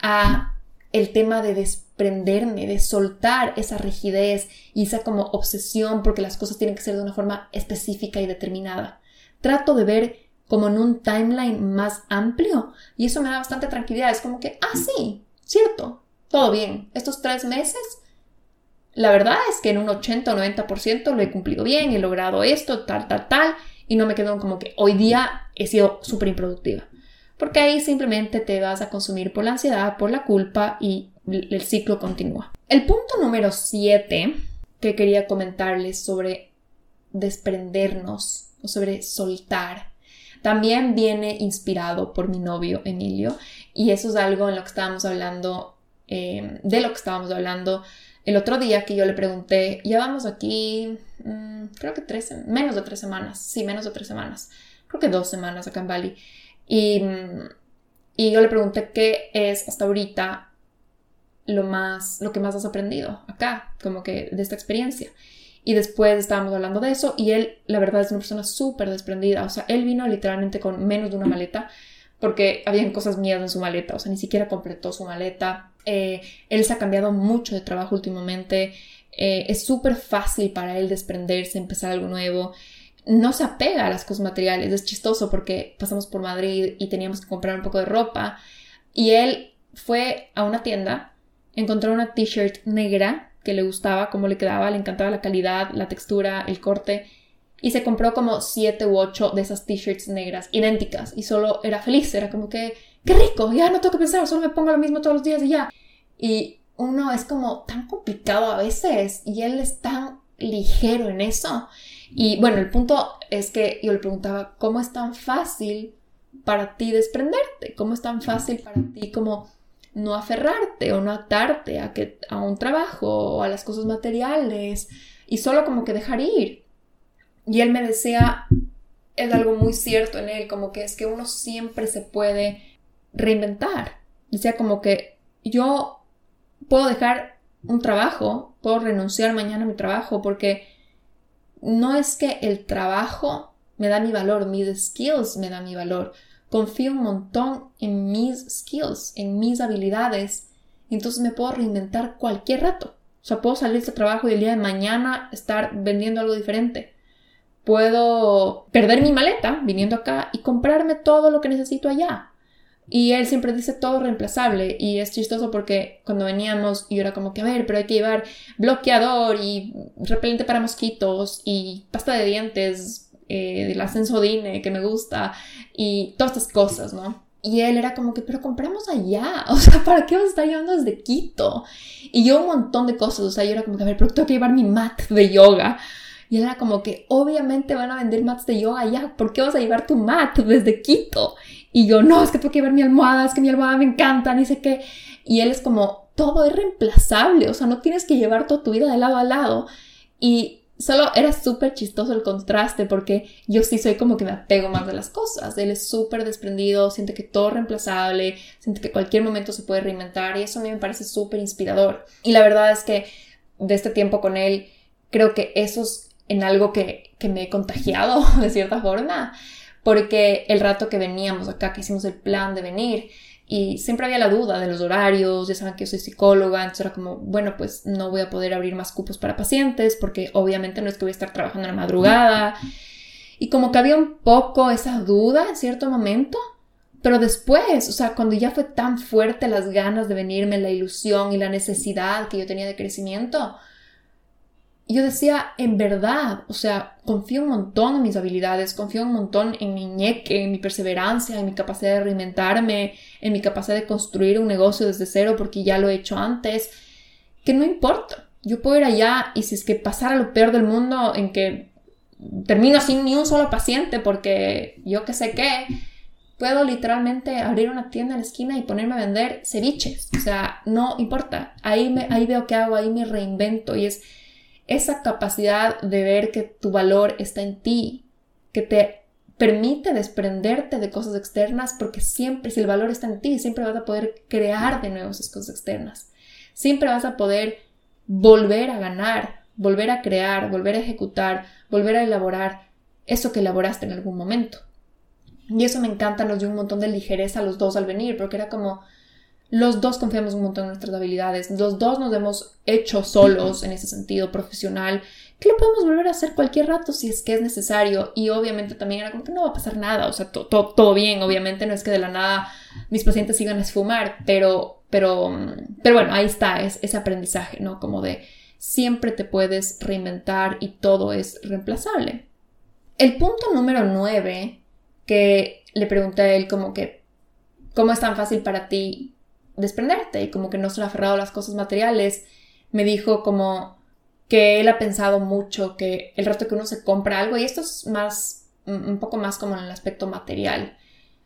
a el tema de desprenderme, de soltar esa rigidez y esa como obsesión porque las cosas tienen que ser de una forma específica y determinada. Trato de ver como en un timeline más amplio y eso me da bastante tranquilidad. Es como que, ah, sí, cierto, todo bien. Estos tres meses, la verdad es que en un 80 o 90% lo he cumplido bien, he logrado esto, tal, tal, tal, y no me quedo como que hoy día he sido súper improductiva porque ahí simplemente te vas a consumir por la ansiedad, por la culpa y el ciclo continúa. El punto número 7 que quería comentarles sobre desprendernos sobre soltar también viene inspirado por mi novio Emilio y eso es algo en lo que estábamos hablando, eh, de lo que estábamos hablando el otro día que yo le pregunté, ya vamos aquí, mm, creo que tres, menos de tres semanas, sí, menos de tres semanas, creo que dos semanas acá en Bali. Y, y yo le pregunté qué es hasta ahorita lo más, lo que más has aprendido acá, como que de esta experiencia. Y después estábamos hablando de eso y él, la verdad, es una persona súper desprendida. O sea, él vino literalmente con menos de una maleta porque habían cosas mías en su maleta. O sea, ni siquiera completó su maleta. Eh, él se ha cambiado mucho de trabajo últimamente. Eh, es súper fácil para él desprenderse, empezar algo nuevo no se apega a las cosas materiales. Es chistoso porque pasamos por Madrid y teníamos que comprar un poco de ropa y él fue a una tienda, encontró una t-shirt negra que le gustaba, cómo le quedaba, le encantaba la calidad, la textura, el corte y se compró como siete u ocho de esas t-shirts negras idénticas y solo era feliz, era como que, qué rico, ya no tengo que pensar, solo me pongo lo mismo todos los días y ya. Y uno es como tan complicado a veces y él es tan ligero en eso y bueno, el punto es que yo le preguntaba, ¿cómo es tan fácil para ti desprenderte? ¿Cómo es tan fácil para ti como no aferrarte o no atarte a, que, a un trabajo o a las cosas materiales y solo como que dejar ir? Y él me decía, es algo muy cierto en él, como que es que uno siempre se puede reinventar. Decía como que yo puedo dejar un trabajo, puedo renunciar mañana a mi trabajo porque no es que el trabajo me da mi valor, mis skills me dan mi valor. Confío un montón en mis skills, en mis habilidades. Entonces me puedo reinventar cualquier rato. O sea, puedo salir de trabajo y el día de mañana estar vendiendo algo diferente. Puedo perder mi maleta viniendo acá y comprarme todo lo que necesito allá. Y él siempre dice todo reemplazable y es chistoso porque cuando veníamos yo era como que a ver, pero hay que llevar bloqueador y repelente para mosquitos y pasta de dientes eh, del ascensodine que me gusta y todas estas cosas, ¿no? Y él era como que, pero compramos allá, [LAUGHS] o sea, ¿para qué vamos a estar llevando desde Quito? Y yo un montón de cosas, o sea, yo era como que, a ver, pero tengo que llevar mi mat de yoga. Y él era como que, obviamente van a vender mats de yoga allá, ¿por qué vas a llevar tu mat desde Quito? Y yo, no, es que tengo que llevar mi almohada, es que mi almohada me encanta, ni sé qué. Y él es como, todo es reemplazable, o sea, no tienes que llevar toda tu vida de lado a lado. Y solo era súper chistoso el contraste porque yo sí soy como que me apego más de las cosas. Él es súper desprendido, siente que todo es reemplazable, siente que cualquier momento se puede reinventar y eso a mí me parece súper inspirador. Y la verdad es que de este tiempo con él, creo que eso es en algo que, que me he contagiado [LAUGHS] de cierta forma porque el rato que veníamos acá, que hicimos el plan de venir, y siempre había la duda de los horarios, ya saben que yo soy psicóloga, entonces era como, bueno, pues no voy a poder abrir más cupos para pacientes, porque obviamente no es que voy a estar trabajando en la madrugada, y como que había un poco esa duda en cierto momento, pero después, o sea, cuando ya fue tan fuerte las ganas de venirme, la ilusión y la necesidad que yo tenía de crecimiento, yo decía, en verdad, o sea, confío un montón en mis habilidades, confío un montón en mi ñeque, en mi perseverancia, en mi capacidad de reinventarme, en mi capacidad de construir un negocio desde cero porque ya lo he hecho antes, que no importa. yo puedo ir allá y si es que pasara lo peor del mundo en que termino sin ni un solo paciente porque yo que sé qué, puedo literalmente abrir una tienda en la esquina y ponerme a vender ceviches. O sea, no importa. Ahí, me, ahí veo qué hago, ahí me reinvento y es esa capacidad de ver que tu valor está en ti, que te permite desprenderte de cosas externas porque siempre, si el valor está en ti, siempre vas a poder crear de nuevo esas cosas externas. Siempre vas a poder volver a ganar, volver a crear, volver a ejecutar, volver a elaborar eso que elaboraste en algún momento. Y eso me encanta, nos dio un montón de ligereza a los dos al venir, porque era como los dos confiamos un montón en nuestras habilidades, los dos nos hemos hecho solos en ese sentido profesional, que lo podemos volver a hacer cualquier rato si es que es necesario. Y obviamente también era como que no va a pasar nada, o sea, todo bien, obviamente no es que de la nada mis pacientes sigan a esfumar, pero, pero, pero bueno, ahí está, es ese aprendizaje, ¿no? Como de siempre te puedes reinventar y todo es reemplazable. El punto número nueve que le pregunté a él como que, ¿cómo es tan fácil para ti desprenderte? Y como que no ha aferrado a las cosas materiales, me dijo como que él ha pensado mucho que el rato que uno se compra algo, y esto es más, un poco más como en el aspecto material,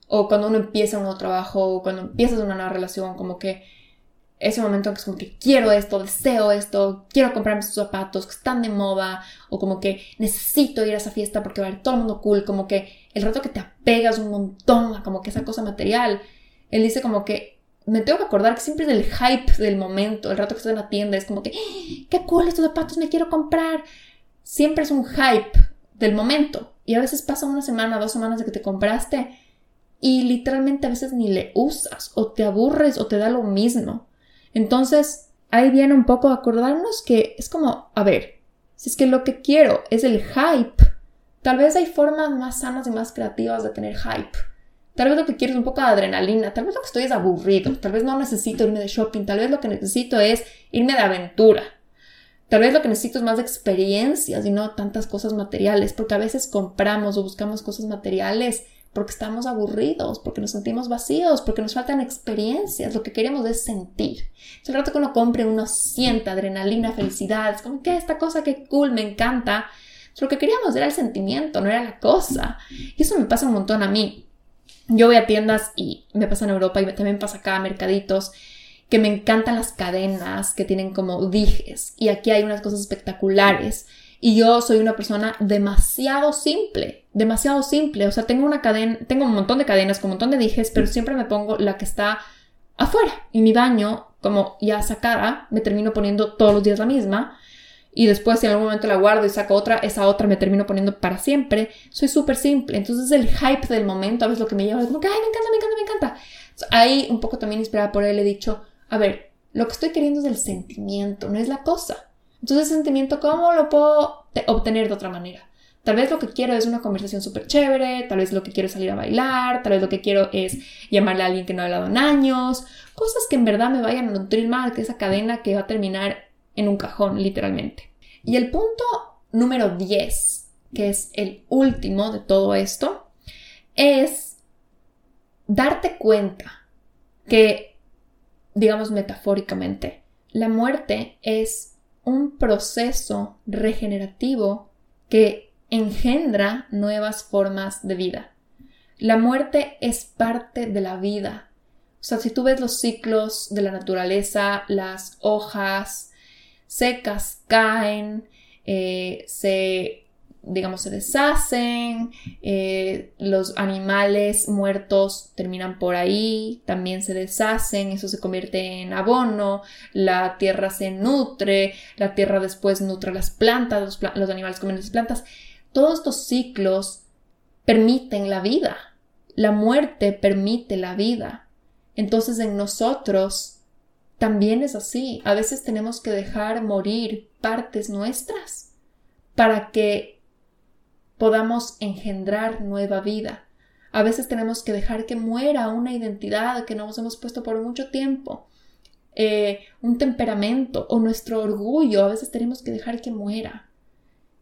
o cuando uno empieza un nuevo trabajo, o cuando empiezas una nueva relación, como que ese momento que es como que quiero esto, deseo esto, quiero comprarme esos zapatos que están de moda, o como que necesito ir a esa fiesta porque va a haber todo el mundo cool, como que el rato que te apegas un montón a como que esa cosa material, él dice como que me tengo que acordar que siempre es el hype del momento, el rato que estás en la tienda, es como que, ¡Ah! qué cool estos zapatos, me quiero comprar. Siempre es un hype del momento. Y a veces pasa una semana, dos semanas de que te compraste y literalmente a veces ni le usas o te aburres o te da lo mismo. Entonces, ahí viene un poco acordarnos que es como, a ver, si es que lo que quiero es el hype, tal vez hay formas más sanas y más creativas de tener hype. Tal vez lo que quiero es un poco de adrenalina, tal vez lo que estoy es aburrido, tal vez no necesito irme de shopping, tal vez lo que necesito es irme de aventura. Tal vez lo que necesito es más experiencias y no tantas cosas materiales, porque a veces compramos o buscamos cosas materiales porque estamos aburridos, porque nos sentimos vacíos, porque nos faltan experiencias, lo que queremos es sentir. El rato que uno compre, uno sienta adrenalina, felicidad, es como que esta cosa que cool, me encanta. Lo que queríamos era el sentimiento, no era la cosa. Y eso me pasa un montón a mí. Yo voy a tiendas y me pasa en Europa y también pasa acá mercaditos que me encantan las cadenas que tienen como dijes y aquí hay unas cosas espectaculares y yo soy una persona demasiado simple, demasiado simple. O sea, tengo una cadena, tengo un montón de cadenas con un montón de dijes, pero siempre me pongo la que está afuera. Y mi baño, como ya sacada, me termino poniendo todos los días la misma. Y después, si en algún momento la guardo y saco otra, esa otra me termino poniendo para siempre. Soy súper simple. Entonces, el hype del momento a veces lo que me lleva es como que, ay, me encanta, me encanta, me encanta. ahí, un poco también inspirada por él, he dicho, a ver, lo que estoy queriendo es el sentimiento, no es la cosa. Entonces, ese sentimiento, ¿cómo lo puedo obtener de otra manera? Tal vez lo que quiero es una conversación súper chévere, tal vez lo que quiero es salir a bailar, tal vez lo que quiero es llamarle a alguien que no ha hablado en años, cosas que en verdad me vayan a nutrir más que esa cadena que va a terminar en un cajón, literalmente. Y el punto número 10, que es el último de todo esto, es darte cuenta que, digamos metafóricamente, la muerte es un proceso regenerativo que engendra nuevas formas de vida. La muerte es parte de la vida. O sea, si tú ves los ciclos de la naturaleza, las hojas secas caen, eh, se digamos, se deshacen, eh, los animales muertos terminan por ahí, también se deshacen, eso se convierte en abono, la tierra se nutre, la tierra después nutre las plantas, los, los animales comen las plantas. Todos estos ciclos permiten la vida, la muerte permite la vida. Entonces en nosotros también es así, a veces tenemos que dejar morir partes nuestras para que podamos engendrar nueva vida. A veces tenemos que dejar que muera una identidad que nos hemos puesto por mucho tiempo, eh, un temperamento o nuestro orgullo. A veces tenemos que dejar que muera,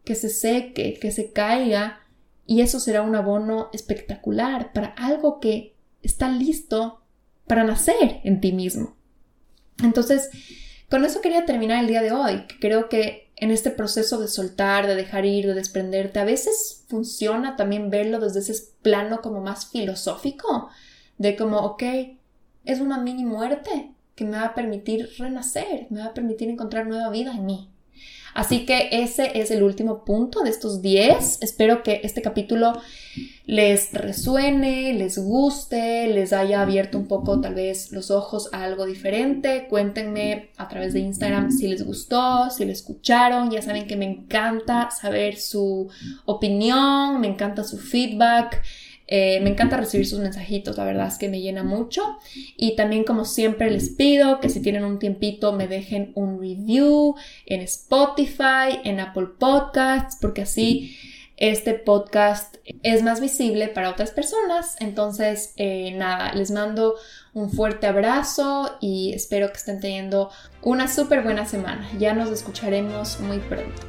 que se seque, que se caiga y eso será un abono espectacular para algo que está listo para nacer en ti mismo. Entonces, con eso quería terminar el día de hoy. Creo que en este proceso de soltar, de dejar ir, de desprenderte, a veces funciona también verlo desde ese plano como más filosófico, de como, ok, es una mini muerte que me va a permitir renacer, me va a permitir encontrar nueva vida en mí. Así que ese es el último punto de estos 10. Espero que este capítulo les resuene, les guste, les haya abierto un poco tal vez los ojos a algo diferente. Cuéntenme a través de Instagram si les gustó, si lo escucharon. Ya saben que me encanta saber su opinión, me encanta su feedback. Eh, me encanta recibir sus mensajitos, la verdad es que me llena mucho. Y también como siempre les pido que si tienen un tiempito me dejen un review en Spotify, en Apple Podcasts, porque así este podcast es más visible para otras personas. Entonces, eh, nada, les mando un fuerte abrazo y espero que estén teniendo una súper buena semana. Ya nos escucharemos muy pronto.